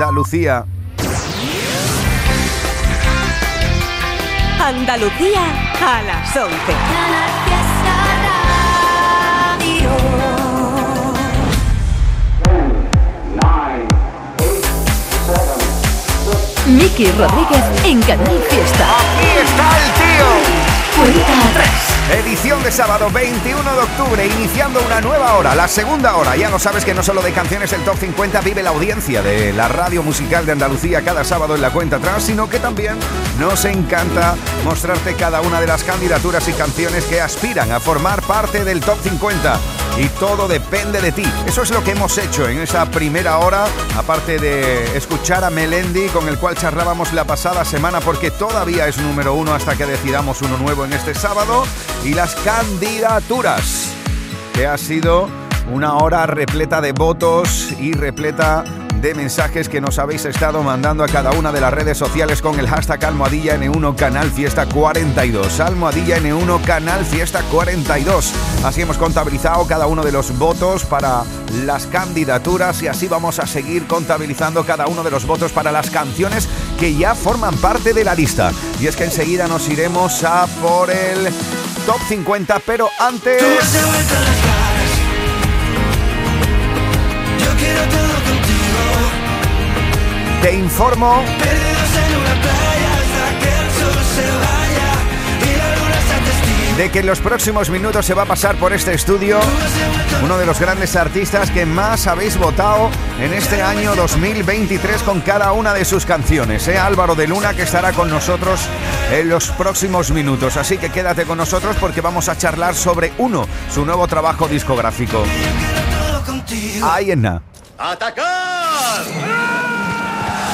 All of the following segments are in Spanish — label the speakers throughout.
Speaker 1: Andalucía.
Speaker 2: Andalucía a las 11. Miki Rodríguez en Canal Fiesta.
Speaker 1: Aquí está el tío.
Speaker 2: Cuenta atrás.
Speaker 1: Edición de sábado 21 de octubre, iniciando una nueva hora, la segunda hora. Ya lo sabes que no solo de canciones el Top 50 vive la audiencia de la radio musical de Andalucía cada sábado en la cuenta atrás, sino que también nos encanta mostrarte cada una de las candidaturas y canciones que aspiran a formar parte del Top 50. Y todo depende de ti. Eso es lo que hemos hecho en esa primera hora, aparte de escuchar a Melendi, con el cual charlábamos la pasada semana, porque todavía es número uno hasta que decidamos uno nuevo en este sábado y las candidaturas, que ha sido una hora repleta de votos y repleta de mensajes que nos habéis estado mandando a cada una de las redes sociales con el hashtag Almohadilla N1 Canal Fiesta 42. Almohadilla N1 Canal Fiesta 42. Así hemos contabilizado cada uno de los votos para las candidaturas y así vamos a seguir contabilizando cada uno de los votos para las canciones que ya forman parte de la lista. Y es que enseguida nos iremos a por el top 50, pero antes...
Speaker 3: sea testigo.
Speaker 1: de que en los próximos minutos se va a pasar por este estudio uno de los grandes artistas que más habéis votado en este año 2023 con cada una de sus canciones. ¿eh? Álvaro de Luna que estará con nosotros en los próximos minutos. Así que quédate con nosotros porque vamos a charlar sobre uno, su nuevo trabajo discográfico. Ahí en nada.
Speaker 4: ¡Atacar!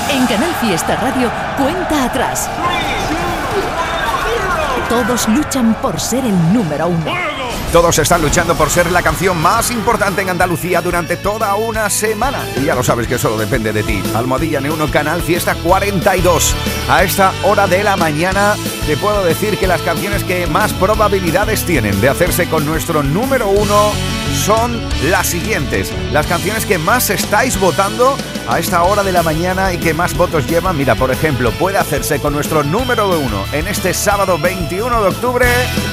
Speaker 2: En Canal Fiesta Radio, cuenta atrás. Todos luchan por ser el número uno.
Speaker 1: Todos están luchando por ser la canción más importante en Andalucía durante toda una semana. Y ya lo sabes que solo depende de ti. Almohadilla N1 Canal Fiesta 42. A esta hora de la mañana te puedo decir que las canciones que más probabilidades tienen de hacerse con nuestro número uno son las siguientes. Las canciones que más estáis votando a esta hora de la mañana y que más votos llevan. Mira, por ejemplo, puede hacerse con nuestro número uno en este sábado 21 de octubre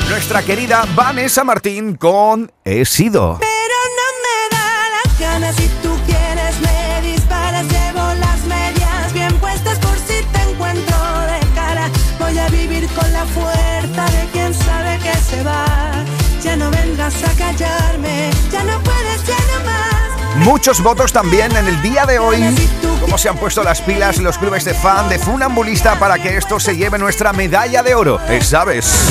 Speaker 1: nuestra querida Vanessa Martín con He sido.
Speaker 5: Pero no me da las ganas si tú quieres me disparas llevo las medias bien puestas por si te encuentro de cara voy a vivir con la fuerza de quien sabe que se va ya no vengas a callarme ya no puedes ya no más
Speaker 1: Muchos votos también en el día de hoy. Cómo se han puesto las pilas los clubes de fan de Funambulista para que esto se lleve nuestra medalla de oro. Eh, ¿Sabes?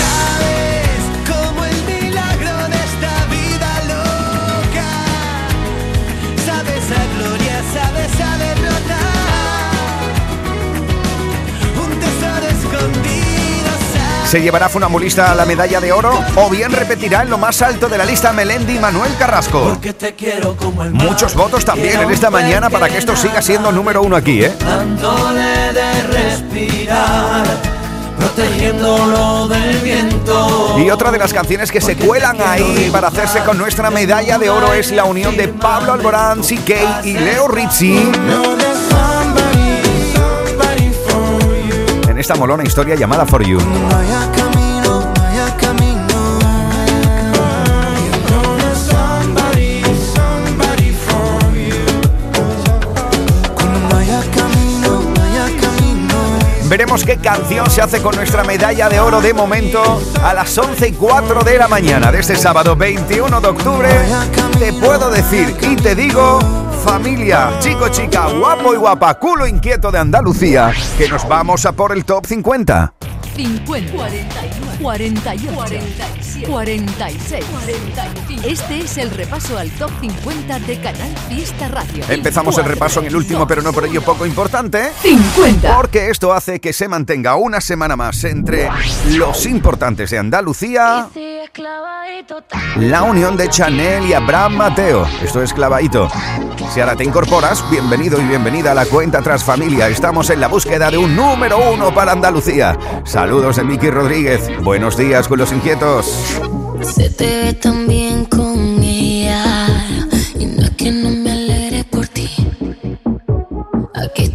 Speaker 1: ¿Se llevará Funambulista la medalla de oro o bien repetirá en lo más alto de la lista Melendi y Manuel Carrasco?
Speaker 3: Porque te quiero como el mar.
Speaker 1: Muchos votos también en esta mañana para que esto siga siendo número uno aquí, ¿eh?
Speaker 3: dándole de respirar, protegiéndolo del viento.
Speaker 1: Y otra de las canciones que se cuelan ahí para hacerse con nuestra medalla de oro es la unión de Pablo Alborán, CK y Leo Rizzi esta molona historia llamada For You. Veremos qué canción se hace con nuestra medalla de oro de momento a las 11 y 4 de la mañana de este sábado 21 de octubre. Te puedo decir y te digo, familia, chico, chica, guapo y guapa, culo inquieto de Andalucía, que nos vamos a por el top 50.
Speaker 2: 50, 41, 48, 47, 46, 45. Este es el repaso al top 50 de Canal Fiesta Radio.
Speaker 1: Empezamos el repaso en el último, pero no por ello poco importante.
Speaker 2: 50.
Speaker 1: Porque esto hace que se mantenga una semana más entre los importantes de Andalucía, la unión de Chanel y Abraham Mateo. Esto es clavadito. Si ahora te incorporas, bienvenido y bienvenida a la cuenta Tras Familia. Estamos en la búsqueda de un número uno para Andalucía. Saludos de Miki Rodríguez. Buenos días con los inquietos.
Speaker 6: Se te ve tan bien con ella y no es que no me alegre por ti. Aquí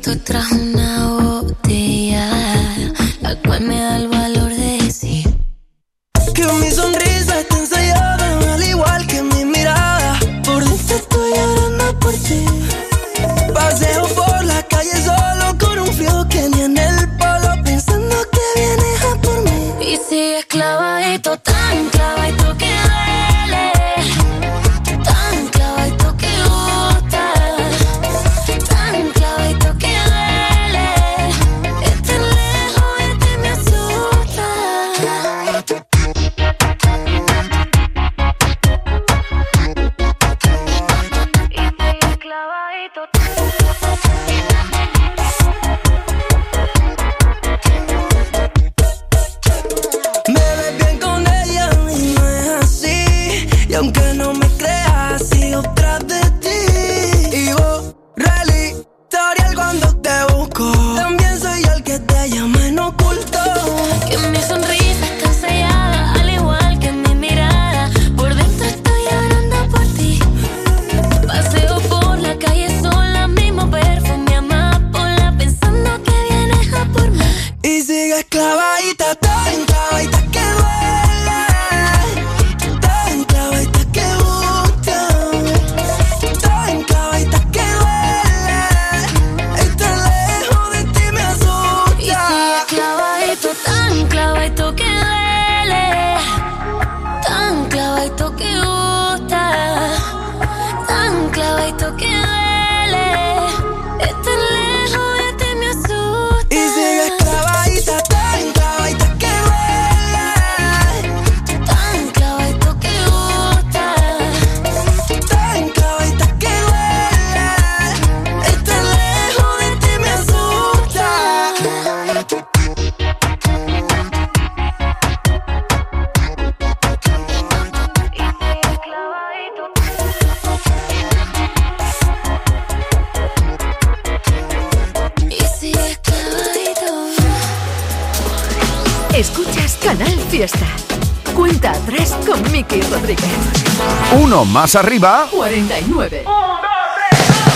Speaker 1: más arriba.
Speaker 2: 49.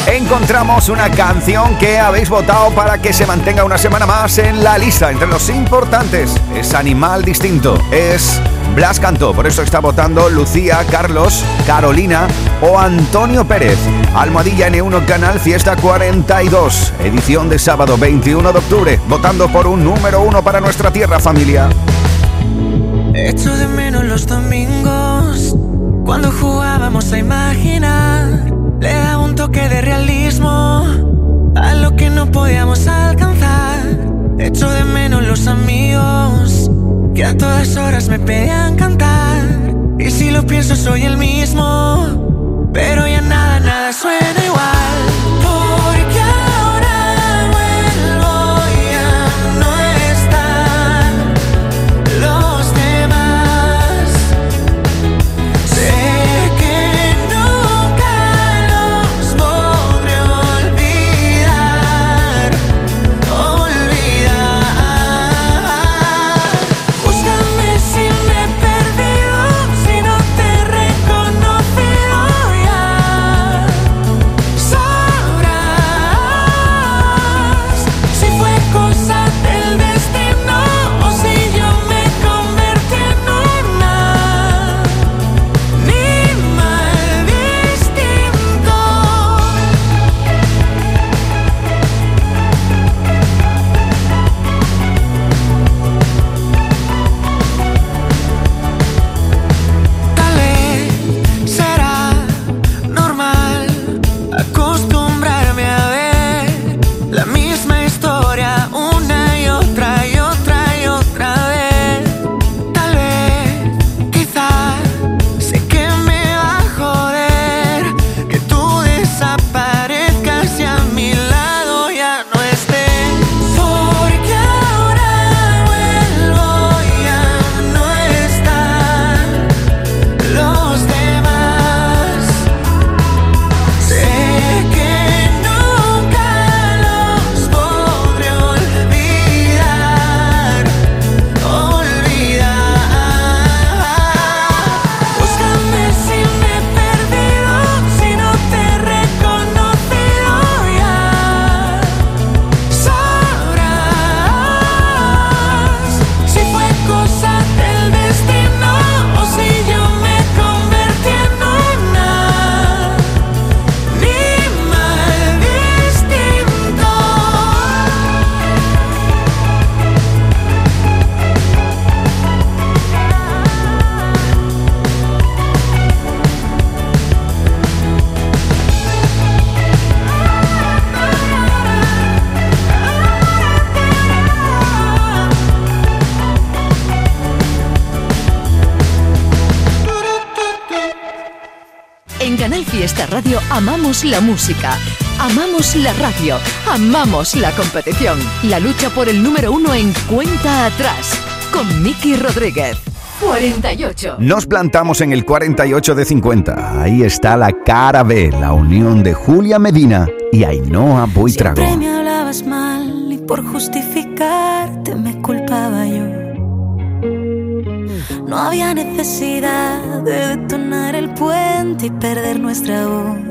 Speaker 1: Encontramos una canción que habéis votado para que se mantenga una semana más en la lista entre los importantes. Es Animal Distinto. Es Blas Cantó. Por eso está votando Lucía, Carlos, Carolina o Antonio Pérez. Almohadilla N1 Canal Fiesta 42. Edición de sábado 21 de octubre. Votando por un número uno para nuestra tierra familia.
Speaker 7: Echo de menos los domingos cuando jugábamos a imaginar, le daba un toque de realismo a lo que no podíamos alcanzar. Echo de menos los amigos que a todas horas me pedían cantar. Y si lo pienso, soy el mismo, pero ya nada, nada suena igual.
Speaker 2: Amamos la música, amamos la radio, amamos la competición. La lucha por el número uno en cuenta atrás con Miki Rodríguez. 48.
Speaker 1: Nos plantamos en el 48 de 50. Ahí está la cara B, la unión de Julia Medina y Ainhoa Buitrago.
Speaker 6: Siempre me hablabas mal y por justificarte me culpaba yo. No había necesidad de detonar el puente y perder nuestra voz.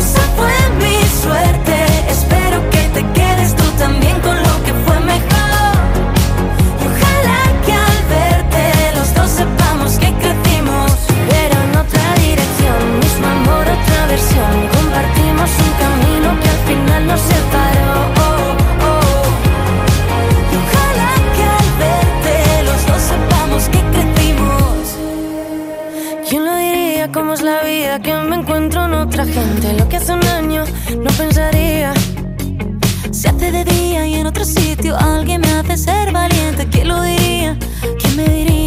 Speaker 6: Esa fue mi suerte. Gente. Lo que hace un año no pensaría. Se hace de día y en otro sitio alguien me hace ser valiente. ¿Quién lo diría? ¿Quién me diría?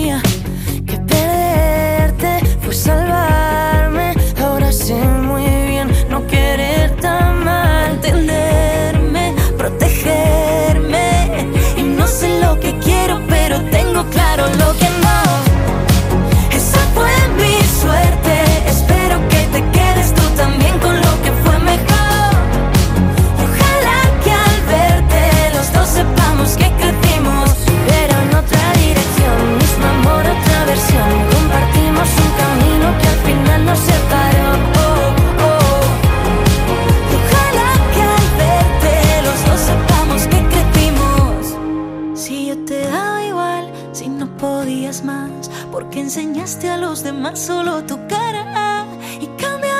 Speaker 6: Los demás solo tu cara y cambiabas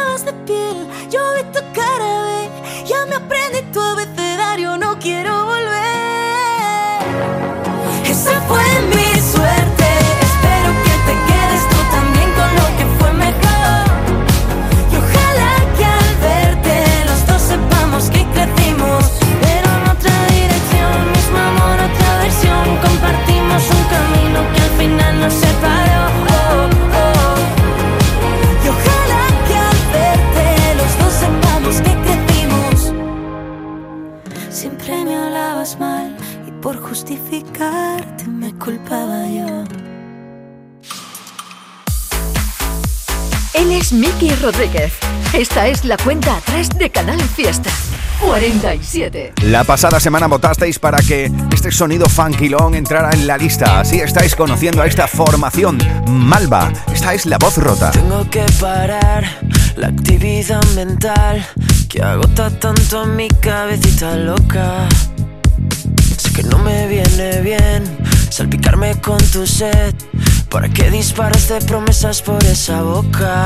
Speaker 2: Miki Rodríguez. Esta es la cuenta atrás de Canal Fiesta. 47.
Speaker 1: La pasada semana votasteis para que este sonido funkilón entrara en la lista. Así estáis conociendo a esta formación. Malva, esta es la voz rota.
Speaker 7: Tengo que parar la actividad mental que agota tanto a mi cabecita loca. Sé que no me viene bien salpicarme con tu sed. ¿Para qué disparas de promesas por esa boca?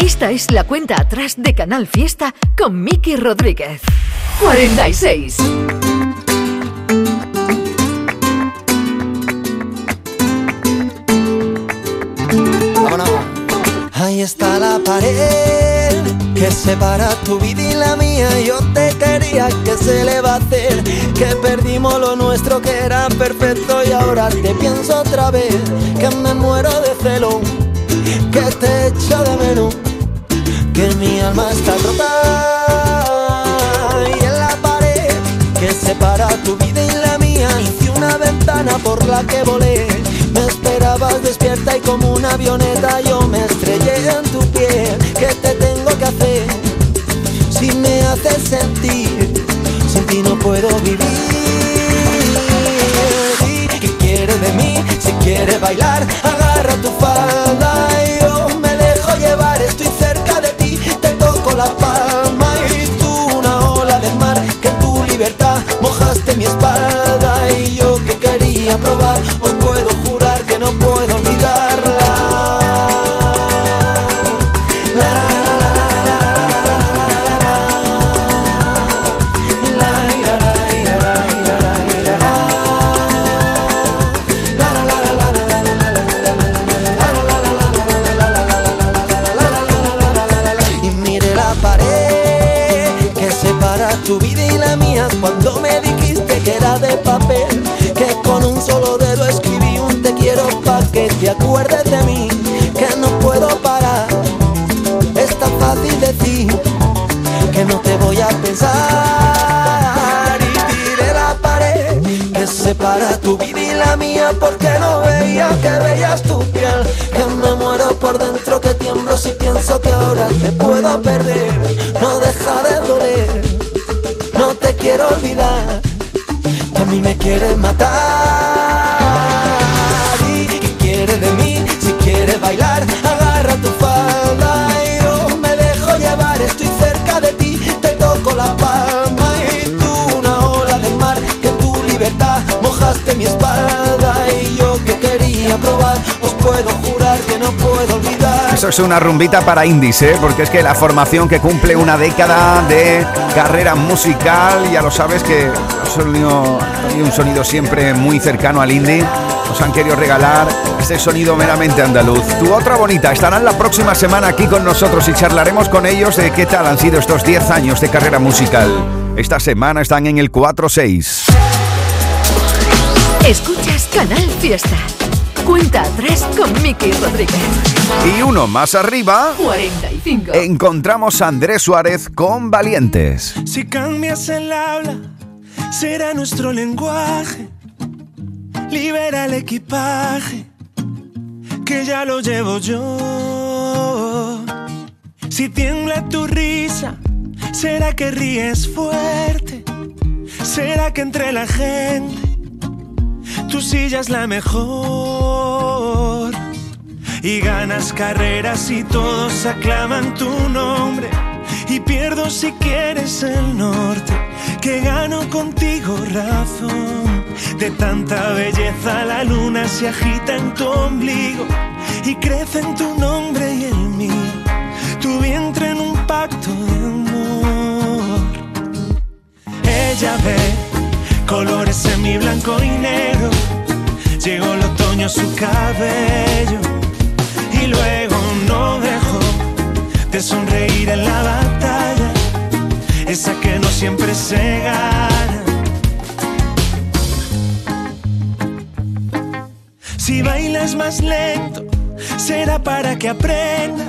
Speaker 2: Esta es la cuenta atrás de Canal Fiesta con Miki Rodríguez. 46.
Speaker 3: Vámonos. Ahí está la pared que separa tu vida y la mía. Yo te quería, que se le va a hacer? Que perdimos lo nuestro que era perfecto y ahora te pienso otra vez. Que me muero de celo, que te echo de menos, que mi alma está rota. Y en la pared que separa tu vida y la mía hice una ventana por la que volé. Me esperabas despierta y como una avioneta yo me estrellé en tu piel. ¿Qué te tengo que hacer? Si me haces sentir, sin ti no puedo vivir. ¿Y ¿Qué quieres de mí? Si quieres bailar, agarra tu falda te acuerdes de mí, que no puedo parar, es tan fácil decir que no te voy a pensar. Y tiré la pared que separa tu vida y la mía porque no veía que veías tu piel. Que me muero por dentro que tiemblo si pienso que ahora te puedo perder. No deja de doler no te quiero olvidar que a mí me quieres matar bailar. Agarra tu falda y yo me dejo llevar. Estoy cerca de ti te toco la palma. Y tú una ola del mar que tu libertad mojaste mi espalda. Y yo que quería probar os puedo jurar que no puedo olvidar.
Speaker 1: Eso es una rumbita para indies, ¿eh? porque es que la formación que cumple una década de carrera musical, ya lo sabes que sonido- un sonido siempre muy cercano al indie, nos han querido regalar este sonido meramente andaluz. Tu otra bonita estarán la próxima semana aquí con nosotros y charlaremos con ellos de qué tal han sido estos 10 años de carrera musical. Esta semana están en el 4-6.
Speaker 2: Escuchas Canal Fiesta. Cuenta atrás con Miki Rodríguez.
Speaker 1: Y uno más arriba,
Speaker 2: 45.
Speaker 1: encontramos a Andrés Suárez con Valientes.
Speaker 8: Si cambias el habla, será nuestro lenguaje. Libera el equipaje, que ya lo llevo yo. Si tiembla tu risa, será que ríes fuerte. Será que entre la gente tu silla es la mejor. Y ganas carreras y todos aclaman tu nombre. Y pierdo si quieres el norte, que gano contigo razón. De tanta belleza la luna se agita en tu ombligo y crece en tu nombre y el mío. Tu vientre en un pacto de amor. Ella ve colores en mi blanco y negro. Llegó el otoño a su cabello y luego no dejó de sonreír en la batalla, esa que no siempre se gana. Si bailas más lento, será para que aprenda.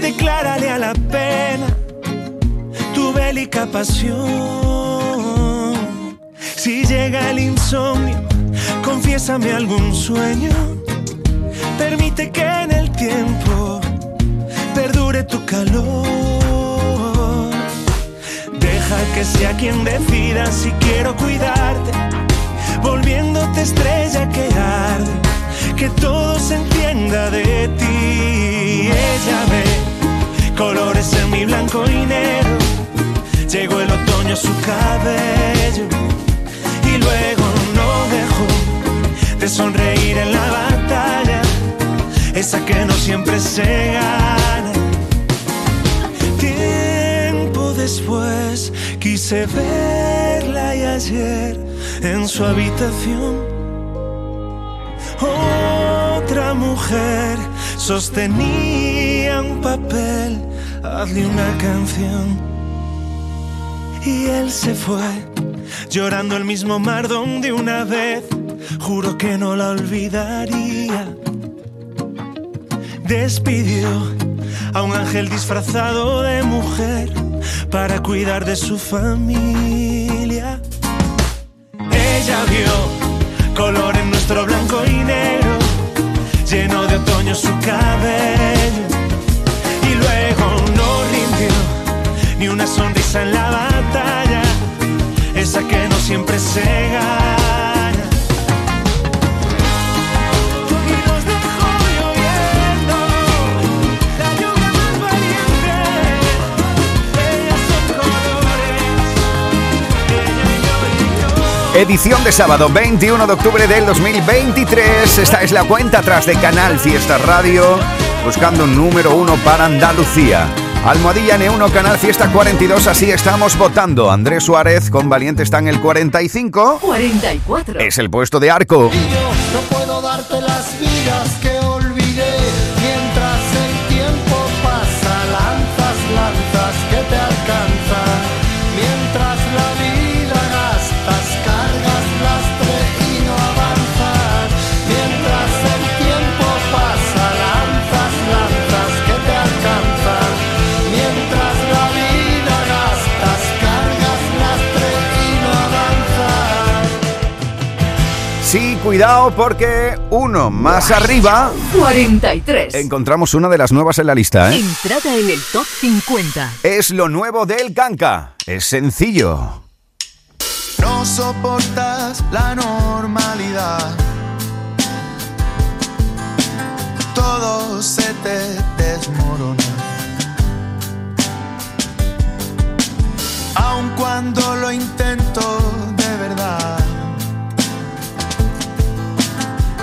Speaker 8: Declárale a la pena tu bélica pasión. Si llega el insomnio, confiésame algún sueño. Permite que en el tiempo perdure tu calor. Deja que sea quien decida si quiero cuidarte, volviéndote estrella que arde, que todo se entienda de ti. Ella ve colores en mi blanco y negro. Llegó el otoño a su cabello y luego no dejó de sonreír en la batalla, esa que no siempre se gana. Tiempo después quise verla y ayer en su habitación otra mujer sostenía un papel, hazle una canción. Y él se fue, llorando el mismo mar donde una vez juro que no la olvidaría. Despidió a un ángel disfrazado de mujer para cuidar de su familia. Color en nuestro blanco y negro, lleno de otoño su cabello. Y luego no rindió ni una sonrisa en la batalla, esa que no siempre se gana.
Speaker 1: Edición de sábado 21 de octubre del 2023. Esta es la cuenta atrás de Canal Fiesta Radio, buscando un número uno para Andalucía. Almohadilla N1 Canal Fiesta 42, así estamos votando. Andrés Suárez con Valiente está en el 45.
Speaker 2: 44.
Speaker 1: Es el puesto de arco.
Speaker 9: No puedo darte las vidas que
Speaker 1: cuidado porque uno más arriba
Speaker 2: 43.
Speaker 1: encontramos una de las nuevas en la lista. ¿eh?
Speaker 2: Entrada en el top 50.
Speaker 1: Es lo nuevo del Kanka. Es sencillo.
Speaker 9: No soportas la normalidad. Todo se te desmorona. Aun cuando lo intento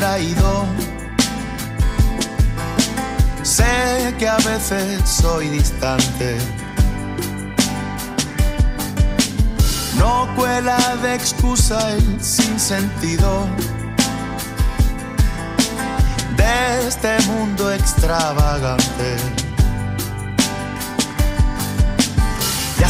Speaker 9: distraído. Sé que a veces soy distante. No cuela de excusa el sinsentido de este mundo extravagante.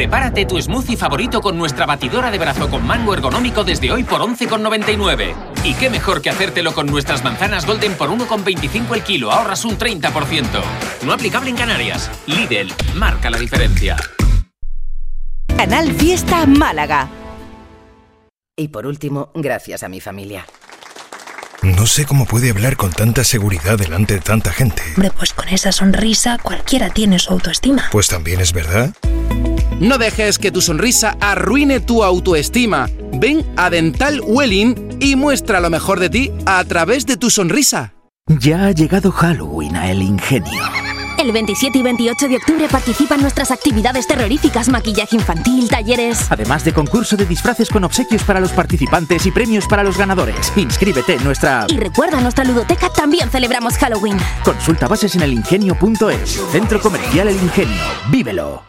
Speaker 10: Prepárate tu smoothie favorito con nuestra batidora de brazo con mango ergonómico desde hoy por 11,99. Y qué mejor que hacértelo con nuestras manzanas Golden por 1,25 el kilo, ahorras un 30%. No aplicable en Canarias. Lidl, marca la diferencia.
Speaker 11: Canal Fiesta Málaga. Y por último, gracias a mi familia.
Speaker 12: No sé cómo puede hablar con tanta seguridad delante de tanta gente.
Speaker 13: Hombre, pues con esa sonrisa cualquiera tiene su autoestima.
Speaker 12: Pues también es verdad.
Speaker 14: No dejes que tu sonrisa arruine tu autoestima. Ven a Dental Welling y muestra lo mejor de ti a través de tu sonrisa.
Speaker 15: Ya ha llegado Halloween a El Ingenio.
Speaker 16: El 27 y 28 de octubre participa en nuestras actividades terroríficas, maquillaje infantil, talleres.
Speaker 15: Además de concurso de disfraces con obsequios para los participantes y premios para los ganadores. Inscríbete en nuestra.
Speaker 16: Y recuerda, nuestra ludoteca también celebramos Halloween.
Speaker 15: Consulta bases en elingenio.es. Centro Comercial El Ingenio. Vívelo.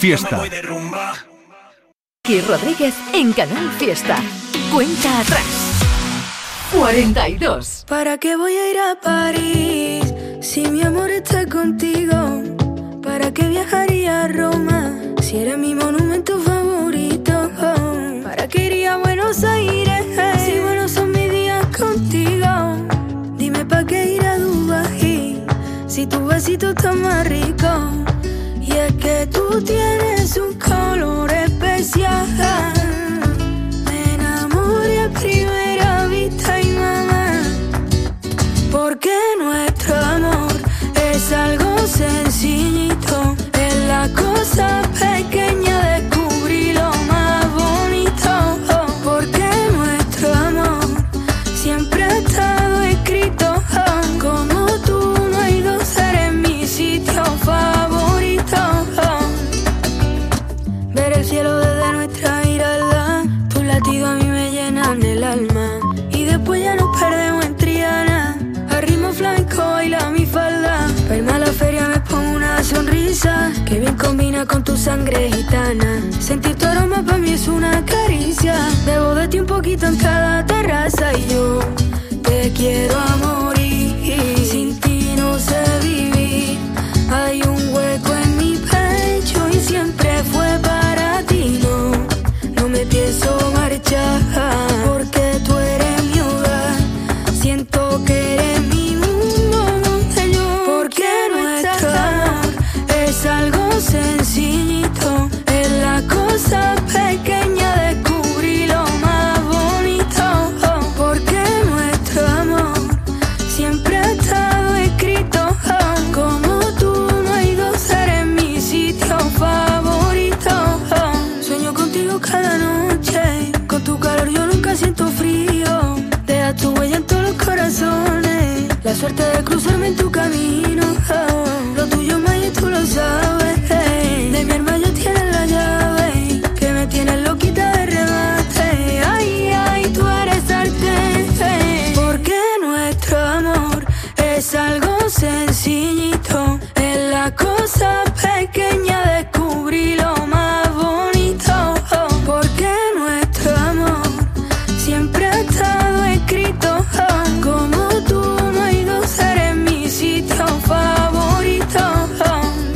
Speaker 17: Fiesta.
Speaker 2: Y Rodríguez en Canal Fiesta. Cuenta atrás. 42.
Speaker 18: ¿Para qué voy a ir a París si mi amor está contigo? ¿Para qué viajaría a Roma si eres mi monumento favorito? ¿Para qué iría a Buenos Aires si buenos son mis días contigo? Dime ¿para qué ir a Dubai si tu besito está más rico? Es que tú tienes un color especial. Me enamoré a primera vista y mamá. Porque nuestro amor es algo sencillito. Es la cosa baila mi falda. Verme a la feria me pongo una sonrisa. Que bien combina con tu sangre gitana. Sentir tu aroma para mí es una caricia. Debo de ti un poquito en cada terraza. Y yo te quiero a morir. Sin ti no sé vivir. Hay un hueco en mi pecho y siempre fue para ti. No, no me pienso marchar porque tú eres mi hogar. Siento que eres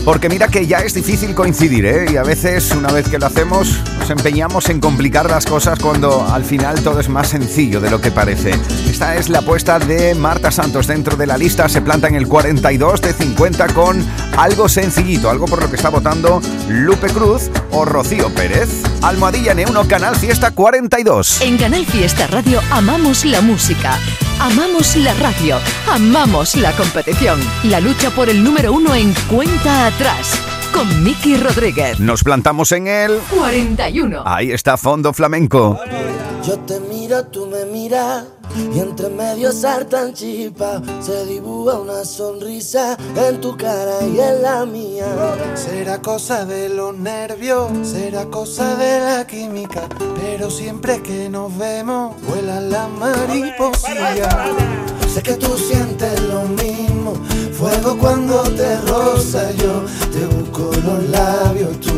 Speaker 18: Porque
Speaker 1: mira que ya es difícil coincidir, ¿eh? Y a veces, una vez que lo hacemos, nos empeñamos en complicar las cosas cuando al final todo es más sencillo de lo que parece. Esta es la apuesta de Marta Santos dentro de la lista. Se planta en el 42 de 50 con algo sencillito, algo por lo que está votando Lupe Cruz o Rocío Pérez. Almohadilla N1 Canal Fiesta 42.
Speaker 2: En Canal Fiesta Radio amamos la música, amamos la radio, amamos la competición. La lucha por el número uno en cuenta atrás. Con Miki Rodríguez.
Speaker 1: Nos plantamos en el...
Speaker 2: 41.
Speaker 1: Ahí está Fondo Flamenco.
Speaker 3: Yo te miro, tú me miras y entre medio saltan chispas. Se dibuja una sonrisa en tu cara y en la mía.
Speaker 19: Será cosa de los nervios, será cosa de la química, pero siempre que nos vemos vuelan las mariposillas.
Speaker 3: Sé que tú sientes lo mismo, fuego cuando te roza yo. Te busco los labios, tú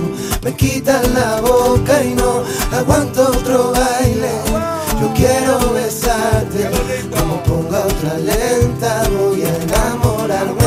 Speaker 3: me quitas la boca y no aguanto otro baile. Yo quiero besarte, como ponga otra lenta voy a enamorarme.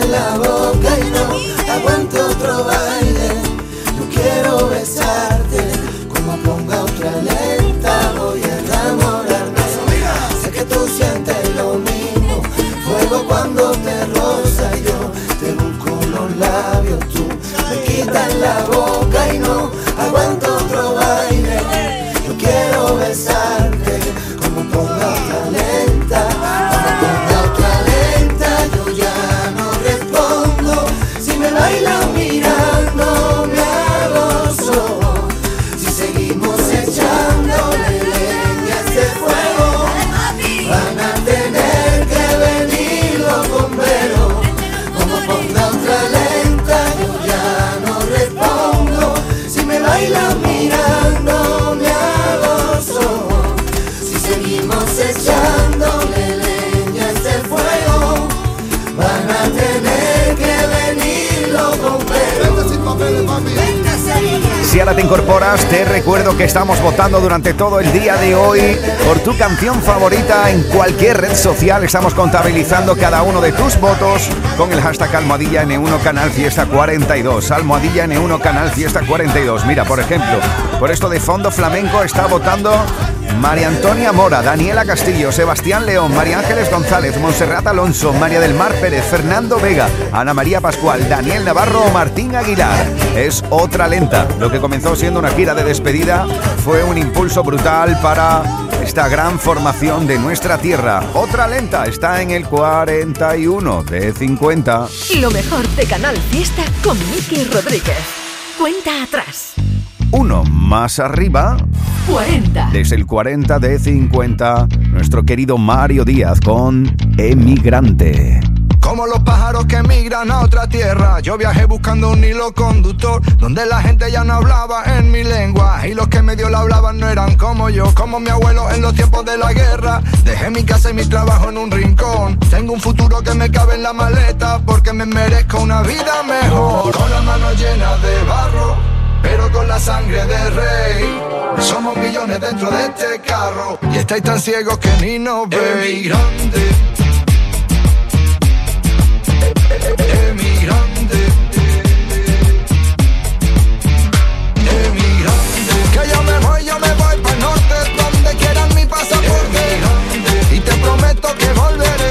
Speaker 3: la boca y
Speaker 1: estamos votando durante todo el día de hoy por tu canción favorita en cualquier red social. Estamos contabilizando cada uno de tus votos con el hashtag Almohadilla N1 Canal Fiesta 42. Almohadilla N1 Canal Fiesta 42. Mira, por ejemplo, por esto de fondo flamenco está votando María Antonia Mora, Daniela Castillo, Sebastián León, María Ángeles González, Monserrat Alonso, María del Mar Pérez, Fernando Vega, Ana María Pascual, Daniel Navarro o Martín Aguilar. Es otra lenta. Lo que comenzó siendo una gira de despedida fue un impulso brutal para esta gran formación de nuestra tierra. Otra lenta está en el 41 de 50.
Speaker 2: Lo mejor de Canal Fiesta con Miki Rodríguez. Cuenta atrás.
Speaker 1: Uno más arriba.
Speaker 2: 40.
Speaker 1: Desde el 40 de 50, nuestro querido Mario Díaz con Emigrante.
Speaker 20: Como los pájaros que migran a otra tierra, yo viajé buscando un hilo conductor, donde la gente ya no hablaba en mi lengua, y los que medio la hablaban no eran como yo, como mi abuelo en los tiempos de la guerra. Dejé mi casa y mi trabajo en un rincón, tengo un futuro que me cabe en la maleta, porque me merezco una vida mejor. Con las manos llenas de barro, pero con la sangre de rey. Somos millones dentro de este carro y estáis tan ciegos que ni nos veis. Emigrante. Emigrante. Emigrante. Que yo me voy, yo me voy para el norte, donde quieran mi pasaporte. Y te prometo que volveré,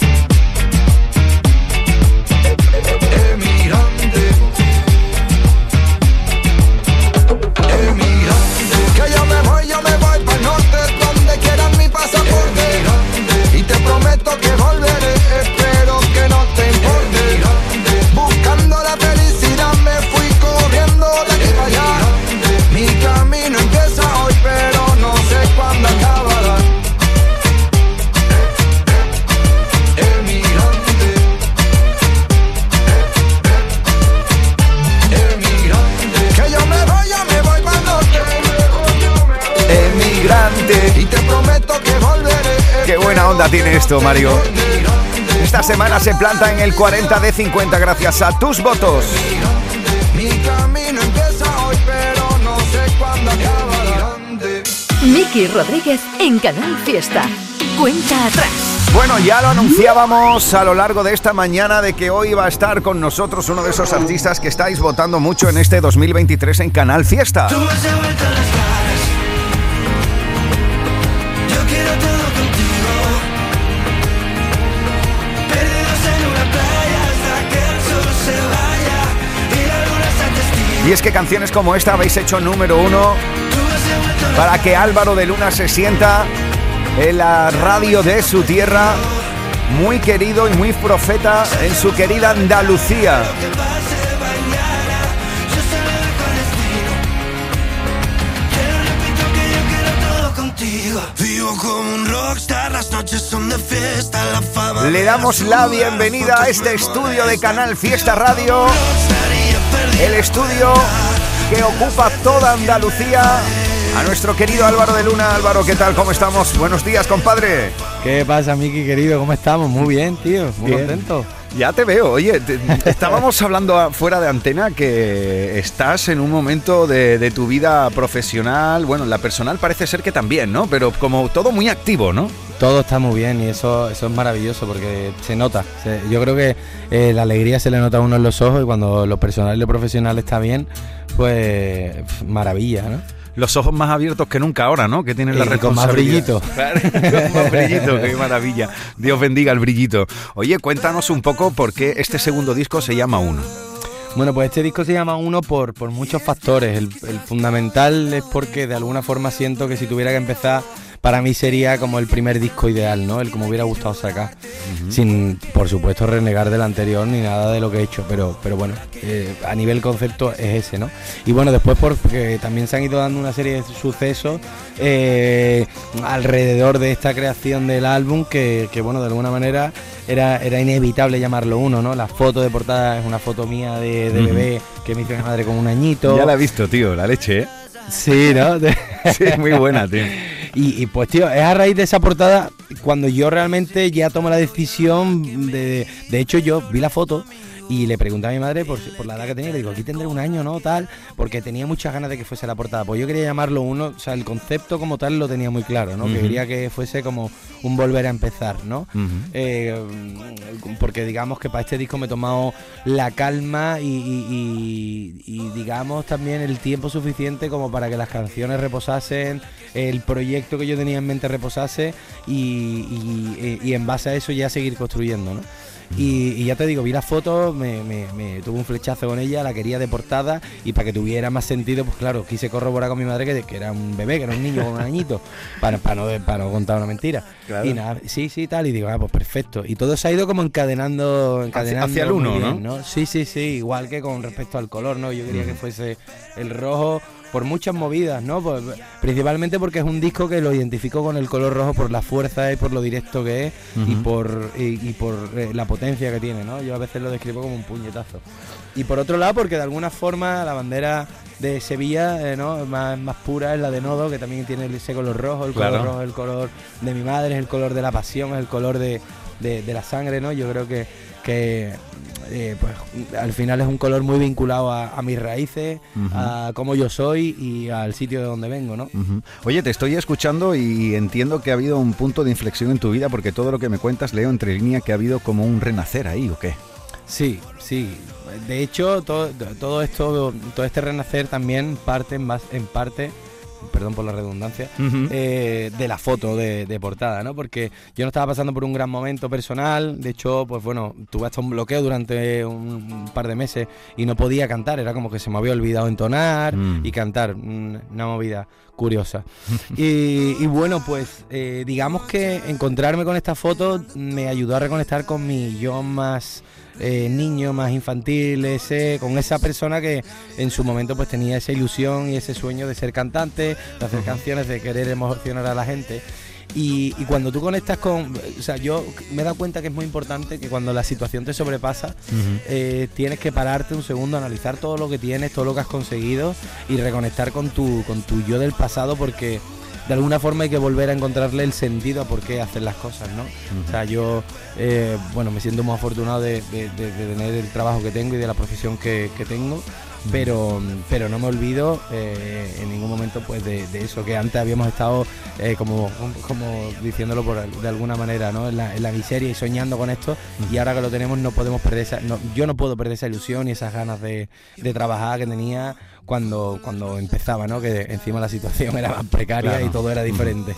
Speaker 20: Prometo que volveré,
Speaker 1: esto, Mario. Esta semana se planta en el 40 de 50 gracias a tus votos.
Speaker 2: Miki Rodríguez en Canal Fiesta. Cuenta atrás.
Speaker 1: Bueno, ya lo anunciábamos a lo largo de esta mañana de que hoy va a estar con nosotros uno de esos artistas que estáis votando mucho en este 2023 en Canal Fiesta.
Speaker 21: Y
Speaker 1: es que canciones como esta habéis hecho número uno para que Álvaro de Luna se sienta en la radio de su tierra, muy querido y muy profeta en su querida Andalucía. Le damos la bienvenida a este estudio de Canal Fiesta Radio, el estudio que ocupa toda Andalucía. A nuestro querido Álvaro de Luna. Álvaro, ¿qué tal? ¿Cómo estamos? Buenos días, compadre.
Speaker 22: ¿Qué pasa, Miki, querido? ¿Cómo estamos? Muy bien, tío. Muy
Speaker 1: Bien.
Speaker 22: contento.
Speaker 1: Ya te veo, oye, te- estábamos hablando fuera de antena que estás en un momento de, de tu vida profesional, bueno, la personal parece ser que también, ¿no? Pero como todo muy activo, ¿no?
Speaker 22: Todo está muy bien y eso, eso es maravilloso porque se nota. Se- yo creo que eh, la alegría se le nota a uno en los ojos y cuando lo personal y lo profesional está bien, pues maravilla, ¿no?
Speaker 1: Los ojos más abiertos que nunca ahora, ¿no? Que tienen la
Speaker 22: Y con más brillito.
Speaker 1: Claro, con más brillito, qué maravilla. Dios bendiga el brillito. Oye, cuéntanos un poco por qué este segundo disco se llama Uno.
Speaker 22: Bueno, pues este disco se llama Uno por, por muchos factores. El, el fundamental es porque de alguna forma siento que si tuviera que empezar, para mí sería como el primer disco ideal, ¿no? El que me hubiera gustado sacar. Sin, por supuesto, renegar del anterior ni nada de lo que he hecho, pero, pero bueno, eh, a nivel concepto es ese, ¿no? Y bueno, después porque también se han ido dando una serie de sucesos eh, alrededor de esta creación del álbum que, que, bueno, de alguna manera era, era inevitable llamarlo uno, ¿no? La foto de portada es una foto mía de, bebé que me hizo mi madre con un añito.
Speaker 1: Ya la he visto, tío, la leche, ¿eh?
Speaker 22: Sí, ¿no?
Speaker 1: Sí, muy buena, tío.
Speaker 22: Y, y, pues, tío, es a raíz de esa portada cuando yo realmente ya tomo la decisión de... De hecho, yo vi la foto y le pregunté a mi madre por, por la edad que tenía. Le digo, aquí tendré un año, ¿no? Tal, porque tenía muchas ganas de que fuese la portada. Pues yo quería llamarlo uno, o sea, el concepto como tal lo tenía muy claro, ¿no? Que quería que fuese como un volver a empezar, ¿no? Eh, porque digamos que para este disco me he tomado la calma y, y- y- y, digamos también el tiempo suficiente como para que las canciones reposasen, el proyecto que yo tenía en mente reposase y, y- y en base a eso ya seguir construyendo, ¿no? Y, y ya te digo, vi la foto, me, me, me tuve un flechazo con ella, la quería de portada y para que tuviera más sentido, pues claro, quise corroborar con mi madre que, que era un bebé, que era un niño con un añito, para, para, no, para no contar una mentira.
Speaker 1: Claro.
Speaker 22: Y nada, sí, sí, tal, y digo, ah, pues perfecto. Y todo se ha ido como encadenando, encadenando
Speaker 1: hacia el uno,
Speaker 22: bien,
Speaker 1: ¿no?
Speaker 22: Sí, sí, sí, igual que con respecto al color, ¿no? Yo quería que fuese el rojo por muchas movidas, ¿no? Pues, principalmente porque es un disco que lo identifico con el color rojo por la fuerza y por lo directo que es y por y, y por eh, la potencia que tiene, ¿no? Yo a veces lo describo como un puñetazo. Y por otro lado, porque de alguna forma la bandera de Sevilla, eh, ¿no? Más, más pura es la de Nodo, que también tiene ese color rojo, el
Speaker 1: Claro.
Speaker 22: color rojo es el color de mi madre, es el color de la pasión, es el color de, de- de la sangre, ¿no? Yo creo que, que eh, pues al final es un color muy vinculado a, a mis raíces, a cómo yo soy y al sitio de donde vengo, ¿no?
Speaker 1: Oye, te estoy escuchando y entiendo que ha habido un punto de inflexión en tu vida porque todo lo que me cuentas leo entre líneas que ha habido como un renacer ahí, ¿o qué?
Speaker 22: Sí, sí. De hecho, todo, todo esto, todo este renacer también parte en, más, en parte, perdón por la redundancia, eh, de la foto de, de portada, ¿no? Porque yo no estaba pasando por un gran momento personal. De hecho, pues bueno, tuve hasta un bloqueo durante un, un par de meses y no podía cantar. Era como que se me había olvidado entonar
Speaker 1: Mm.
Speaker 22: y cantar. mm, Una movida curiosa. y, y bueno, pues eh, digamos que encontrarme con esta foto me ayudó a reconectar con mi yo más eh, niño, más infantil, ese, con esa persona que en su momento pues tenía esa ilusión y ese sueño de ser cantante, de hacer canciones, de querer emocionar a la gente. Y, y cuando tú conectas con, o sea, yo me he dado cuenta que es muy importante que cuando la situación te sobrepasa, eh, tienes que pararte un segundo, analizar todo lo que tienes, todo lo que has conseguido y reconectar con tu, con tu yo del pasado porque de alguna forma hay que volver a encontrarle el sentido a por qué hacer las cosas, ¿no? O sea, yo, eh, bueno, me siento muy afortunado de, de- de- tener el trabajo que tengo y de la profesión que, que tengo. Pero, pero no me olvido eh, en ningún momento pues de, de eso que antes habíamos estado eh, como, como diciéndolo por, de alguna manera ¿no? en, la, en la miseria y soñando con esto y ahora que lo tenemos no podemos perder esa no, yo no puedo perder esa ilusión y esas ganas de, de trabajar que tenía cuando, cuando empezaba, ¿no? que encima la situación era más precaria
Speaker 1: Claro.
Speaker 22: y todo era diferente.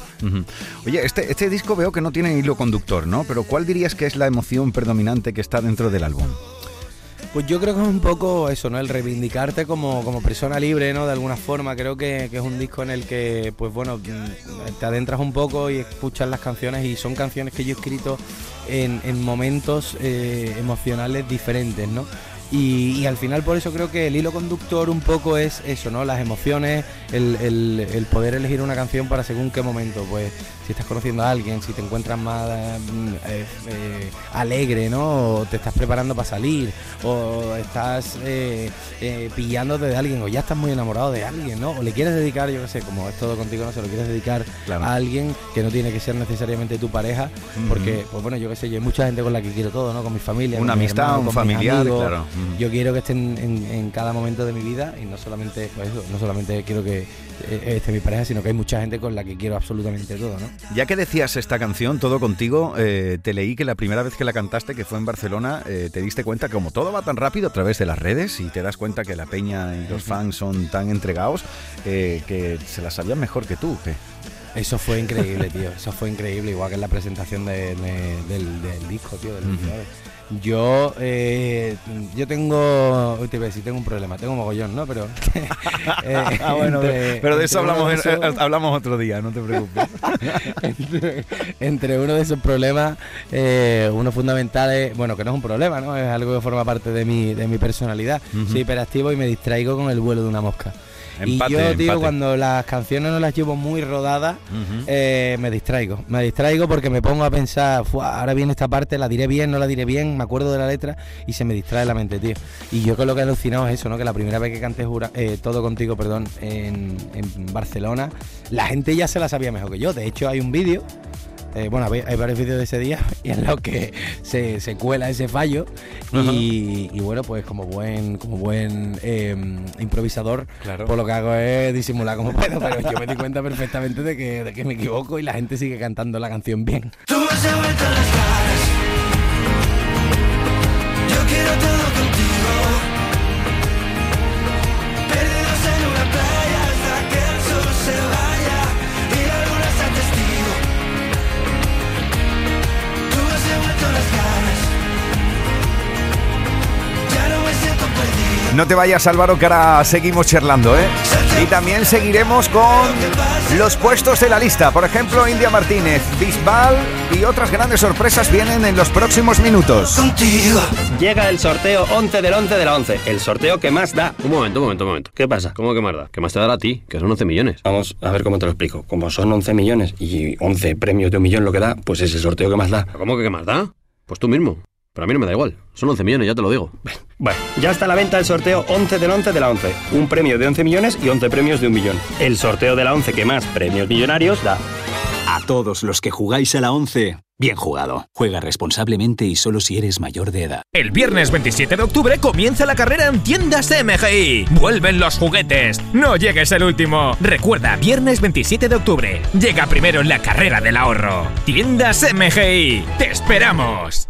Speaker 1: Oye, este, este disco veo que no tiene hilo conductor, ¿no? Pero ¿cuál dirías que es la emoción predominante que está dentro del álbum?
Speaker 22: Pues yo creo que es un poco eso, ¿no? El reivindicarte como, como persona libre, ¿no? De alguna forma. Creo que, que es un disco en el que, pues bueno, mm, te adentras un poco y escuchas las canciones y son canciones que yo he escrito en, en momentos eh, emocionales diferentes, ¿no? Y, y al final por eso creo que el hilo conductor un poco es eso, ¿no? Las emociones, el, el- el poder elegir una canción para según qué momento. Pues si estás conociendo a alguien, si te encuentras más mm, eh, eh, alegre, ¿no? O te estás preparando para salir, o estás eh, eh, pillándote de alguien, o ya estás muy enamorado de alguien, ¿no? O le quieres dedicar, yo qué sé, como es todo contigo, no se lo quieres dedicar
Speaker 1: Claro.
Speaker 22: a alguien que no tiene que ser necesariamente tu pareja, porque, pues bueno, yo qué sé, yo hay mucha gente con la que quiero todo, ¿no? Con mi familia,
Speaker 1: Una
Speaker 22: con
Speaker 1: amistad, un
Speaker 22: con
Speaker 1: familiar,
Speaker 22: amigos.
Speaker 1: claro.
Speaker 22: Yo quiero que estén en, en cada momento de mi vida y no solamente, pues eso, no solamente quiero que eh, esté mi pareja, sino que hay mucha gente con la que quiero absolutamente todo, ¿no?
Speaker 1: Ya que decías esta canción, Todo Contigo, eh, te leí que la primera vez que la cantaste, que fue en Barcelona, eh, te diste cuenta que como todo va tan rápido a través de las redes y te das cuenta que la peña y los fans son tan entregados, eh, que se la sabían mejor que tú. ¿qué?
Speaker 22: Eso fue increíble, tío. Eso fue increíble, igual que en la presentación de- de- del, del disco, tío. del. 29. Yo, eh, yo tengo, te iba a decir, tengo un problema, tengo un mogollón, ¿no? Pero, eh,
Speaker 1: Ah, bueno,
Speaker 22: entre-
Speaker 1: pero de eso hablamos,
Speaker 22: de esos-
Speaker 1: eh, hablamos otro día, no te preocupes.
Speaker 22: entre, entre uno de esos problemas, eh, uno fundamental es, bueno, que no es un problema, ¿no? Es algo que forma parte de mi, de mi personalidad. Soy hiperactivo y me distraigo con el vuelo de una mosca.
Speaker 1: Empate,
Speaker 22: y yo, tío,
Speaker 1: empate.
Speaker 22: cuando las canciones no las llevo muy rodadas, eh, me distraigo. Me distraigo porque me pongo a pensar, "Fua, ahora viene esta parte, la diré bien, no la diré bien, me acuerdo de la letra y se me distrae la mente, tío. Y yo con lo que he alucinado es eso, ¿no? Que la primera vez que canté Jura- eh, todo contigo, perdón, en, en Barcelona, la gente ya se la sabía mejor que yo. De hecho, hay un vídeo. Eh, bueno, hay, varios vídeos de ese día y en los que se, se cuela ese fallo y, y bueno, pues como buen como buen eh, improvisador,
Speaker 1: Claro.
Speaker 22: pues lo que hago es disimular como puedo, pero yo me di cuenta perfectamente de que, de que me equivoco y la gente sigue cantando la canción bien.
Speaker 21: Tú me has vuelto las caras. Yo quiero todo
Speaker 1: No te vayas, Álvaro, que ahora seguimos charlando, ¿eh? Y también seguiremos con los puestos de la lista. Por ejemplo, India Martínez, Bisbal y otras grandes sorpresas vienen en los próximos minutos.
Speaker 23: Llega el sorteo 11 del 11 de la 11. El sorteo que más da.
Speaker 24: Un momento, un momento, un momento. ¿Qué pasa? ¿Cómo que más da? ¿Qué más te dará a ti? Que son 11 millones.
Speaker 23: Vamos a ver cómo te lo explico. Como son 11 millones y 11 premios de un millón lo que da, pues es el sorteo que más da.
Speaker 24: ¿Cómo que qué más da? Pues tú mismo. Pero a mí no me da igual. Son 11 millones, ya te lo digo.
Speaker 23: Bueno, ya está a la venta el sorteo 11 del 11 de la 11. Un premio de 11 millones y 11 premios de un millón. El sorteo de la 11 que más premios millonarios da.
Speaker 25: A todos los que jugáis a la 11, bien jugado. Juega responsablemente y solo si eres mayor de edad.
Speaker 26: El viernes 27 de octubre comienza la carrera en tiendas MGI. Vuelven los juguetes. No llegues el último. Recuerda, viernes 27 de octubre. Llega primero en la carrera del ahorro. Tiendas MGI. Te esperamos.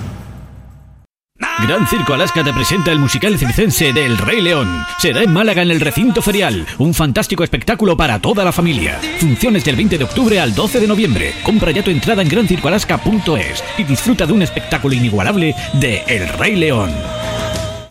Speaker 15: Gran Circo Alaska te presenta el musical circense del Rey León. Será en Málaga en el recinto ferial. Un fantástico espectáculo para toda la familia. Funciones del 20 de octubre al 12 de noviembre. Compra ya tu entrada en grancircoalaska.es y disfruta de un espectáculo inigualable de El Rey León.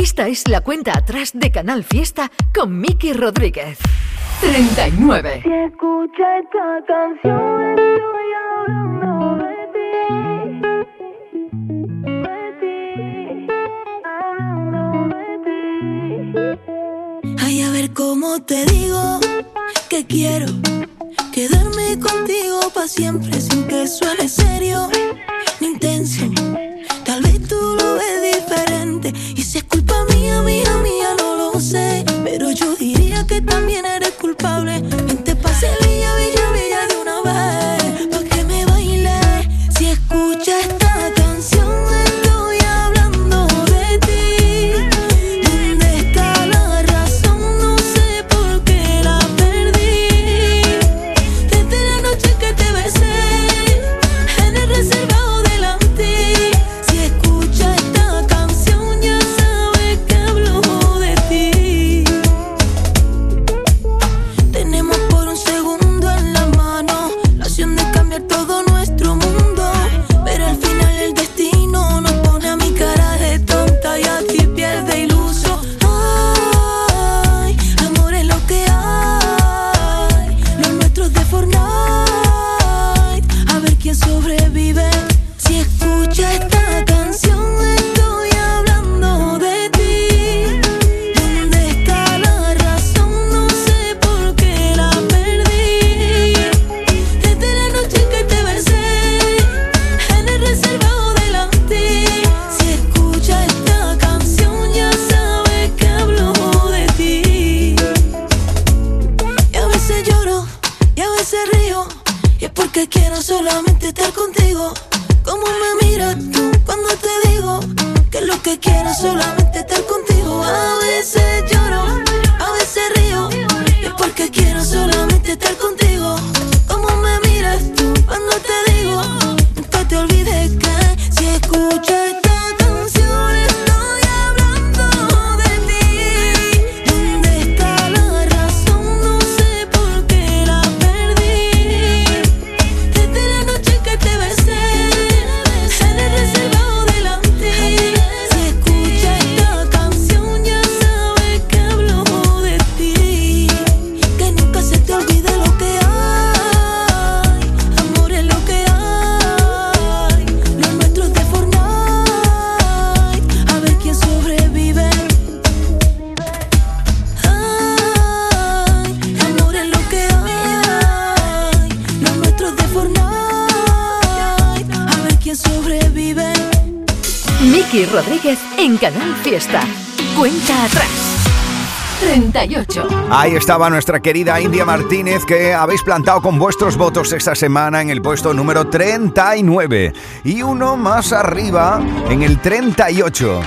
Speaker 2: Esta es la cuenta atrás de Canal Fiesta con Miki Rodríguez. 39.
Speaker 21: Si escucha esta canción, estoy hablando de
Speaker 5: Ay, a ver cómo te digo que quiero quedarme contigo para siempre sin que suene serio ni intenso. Lo ves diferente y si es culpa mía, mía, mía, no lo sé. Pero yo diría que también eres culpable.
Speaker 2: Rodríguez en Canal Fiesta. Cuenta atrás. 38.
Speaker 1: Ahí estaba nuestra querida India Martínez que habéis plantado con vuestros votos esta semana en el puesto número 39 y uno más arriba en el 38.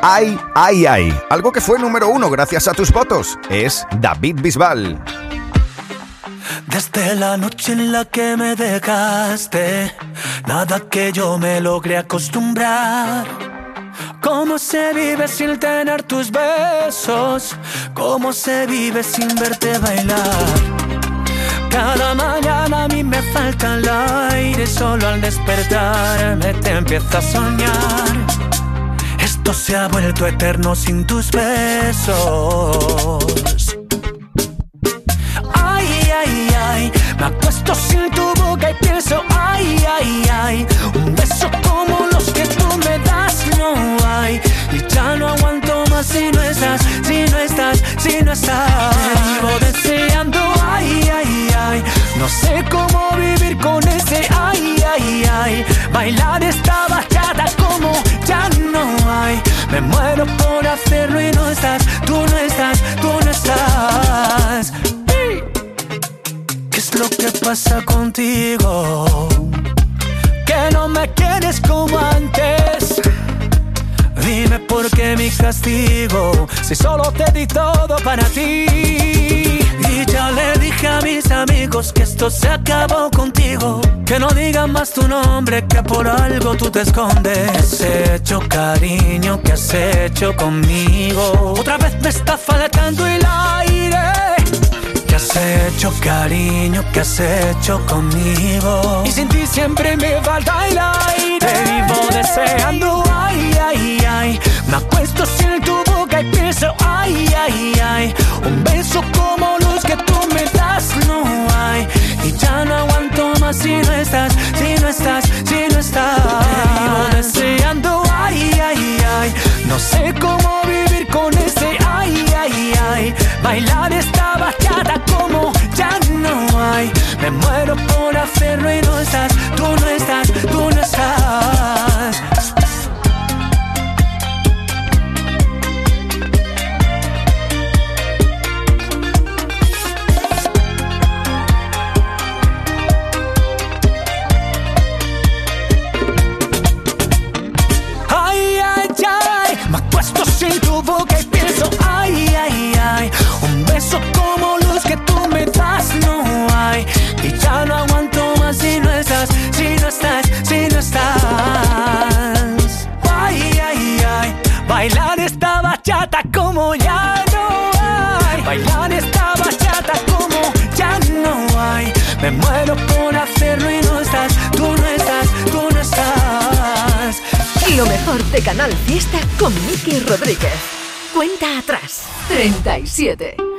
Speaker 1: Ay, ay, ay. Algo que fue número uno gracias a tus votos es David Bisbal.
Speaker 27: Desde la noche en la que me dejaste, nada que yo me logre acostumbrar. ¿Cómo se vive sin tener tus besos? ¿Cómo se vive sin verte bailar? Cada mañana a mí me falta el aire, solo al despertarme te empiezo a soñar. Esto se ha vuelto eterno sin tus besos. Ay, ay, ay, me acuesto sin tu boca y pienso, ay, ay, ay, un beso como los que tú Y ya no aguanto más si no estás, si no estás, si no estás. Te vivo deseando, ay, ay, ay, no sé cómo vivir con ese, ay, ay, ay, bailar esta bachata como ya no hay. Me muero por hacerlo y no estás, tú no estás, tú no estás. ¿Qué es lo que pasa contigo? Que no me quieres como. Dime por qué mi castigo, si solo te di todo para ti. Y ya le dije a mis amigos que esto se acabó contigo. Que no digan más tu nombre, que por algo tú te escondes. ¿Qué has hecho, cariño? ¿Qué has hecho conmigo? Otra vez me está faltando el aire. ¿Qué has hecho, cariño? ¿Qué has hecho conmigo? Y sin ti siempre me falta el aire. Te vivo deseando, ay, ay, ay. Me acuesto sin tu boca y pienso, ay, ay, ay. Un beso como los que tú me das no hay. Y ya no aguanto más si no estás, si no estás, si no estás. Te vivo deseando, ay, ay, ay. No sé cómo vivir con ese, ay, ay, ay. Bailar esta bachata como ya no hay. Me muero por hacerlo y no estás, tú no estás, tú no estás. Ay, ay, ay, me acuesto sin tu boca y pienso, ay, ay, ay, un beso como los que tú me das no hay. Ya no aguanto más si no estás, si no estás, si no estás. Ay, ay, ay, bailar esta bachata como ya no hay. Bailar esta bachata como ya no hay. Me muero por hacerlo y no estás, tú no estás, tú no estás.
Speaker 2: Lo mejor de Canal Fiesta con Miki Rodríguez. Cuenta atrás. 37.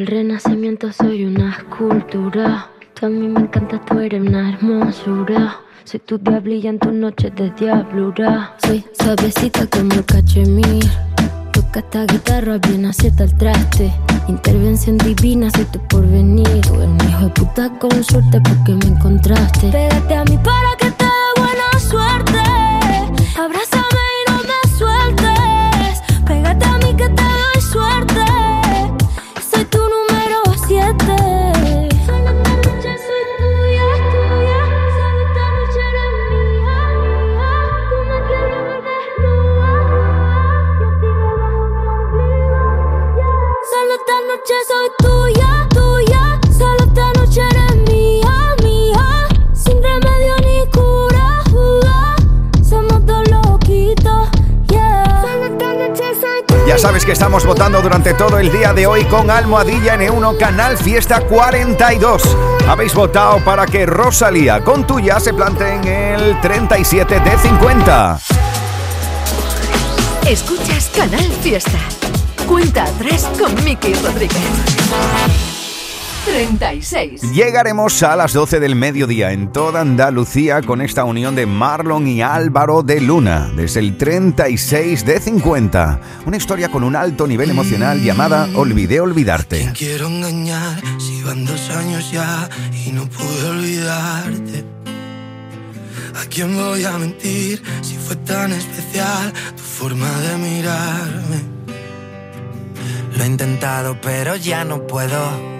Speaker 18: del renacimiento soy una escultura. Tú a mí me encanta, tú eres una hermosura. Soy tu diablilla en tus noches de diablura. Soy suavecita como el cachemir. Toca esta guitarra bien acierta el traste. Intervención divina, soy tu porvenir. Tú eres un hijo de puta con suerte porque me encontraste. Pégate a mí para que te dé buena suerte. Abrázame
Speaker 1: el día de hoy con Almohadilla N1 Canal Fiesta 42. Habéis votado para que Rosalía con tuya se plante en el 37 de 50.
Speaker 2: Escuchas Canal Fiesta. Cuenta atrás con Miki Rodríguez. 36.
Speaker 1: Llegaremos a las 12 del mediodía en toda Andalucía con esta unión de Marlon y Álvaro de Luna, desde el 36 de 50. Una historia con un alto nivel emocional llamada Olvidé olvidarte.
Speaker 3: Quiero engañar si van dos años ya y no pude olvidarte. ¿A quién voy a mentir si fue tan especial tu forma de mirarme? Lo he intentado pero ya no puedo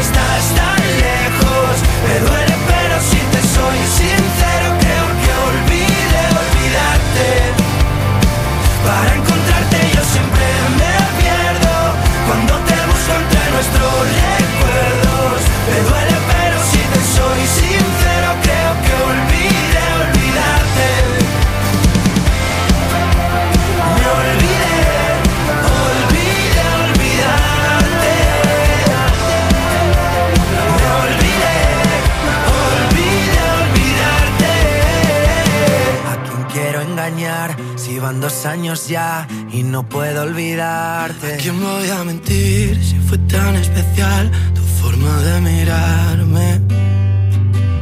Speaker 3: cerca, pero dos años ya y no puedo olvidarte. ¿A quién voy a mentir si fue tan especial tu forma de mirarme?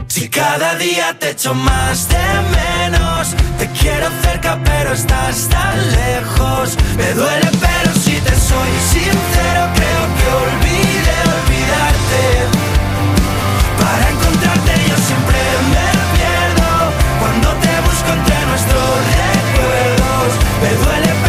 Speaker 3: Si cada día te echo más de menos, te quiero cerca pero estás tan lejos. Me duele pero si te soy sincero creo que olvidé olvidarte. Para encontrarte yo siempre me pierdo cuando te busco entre Me duele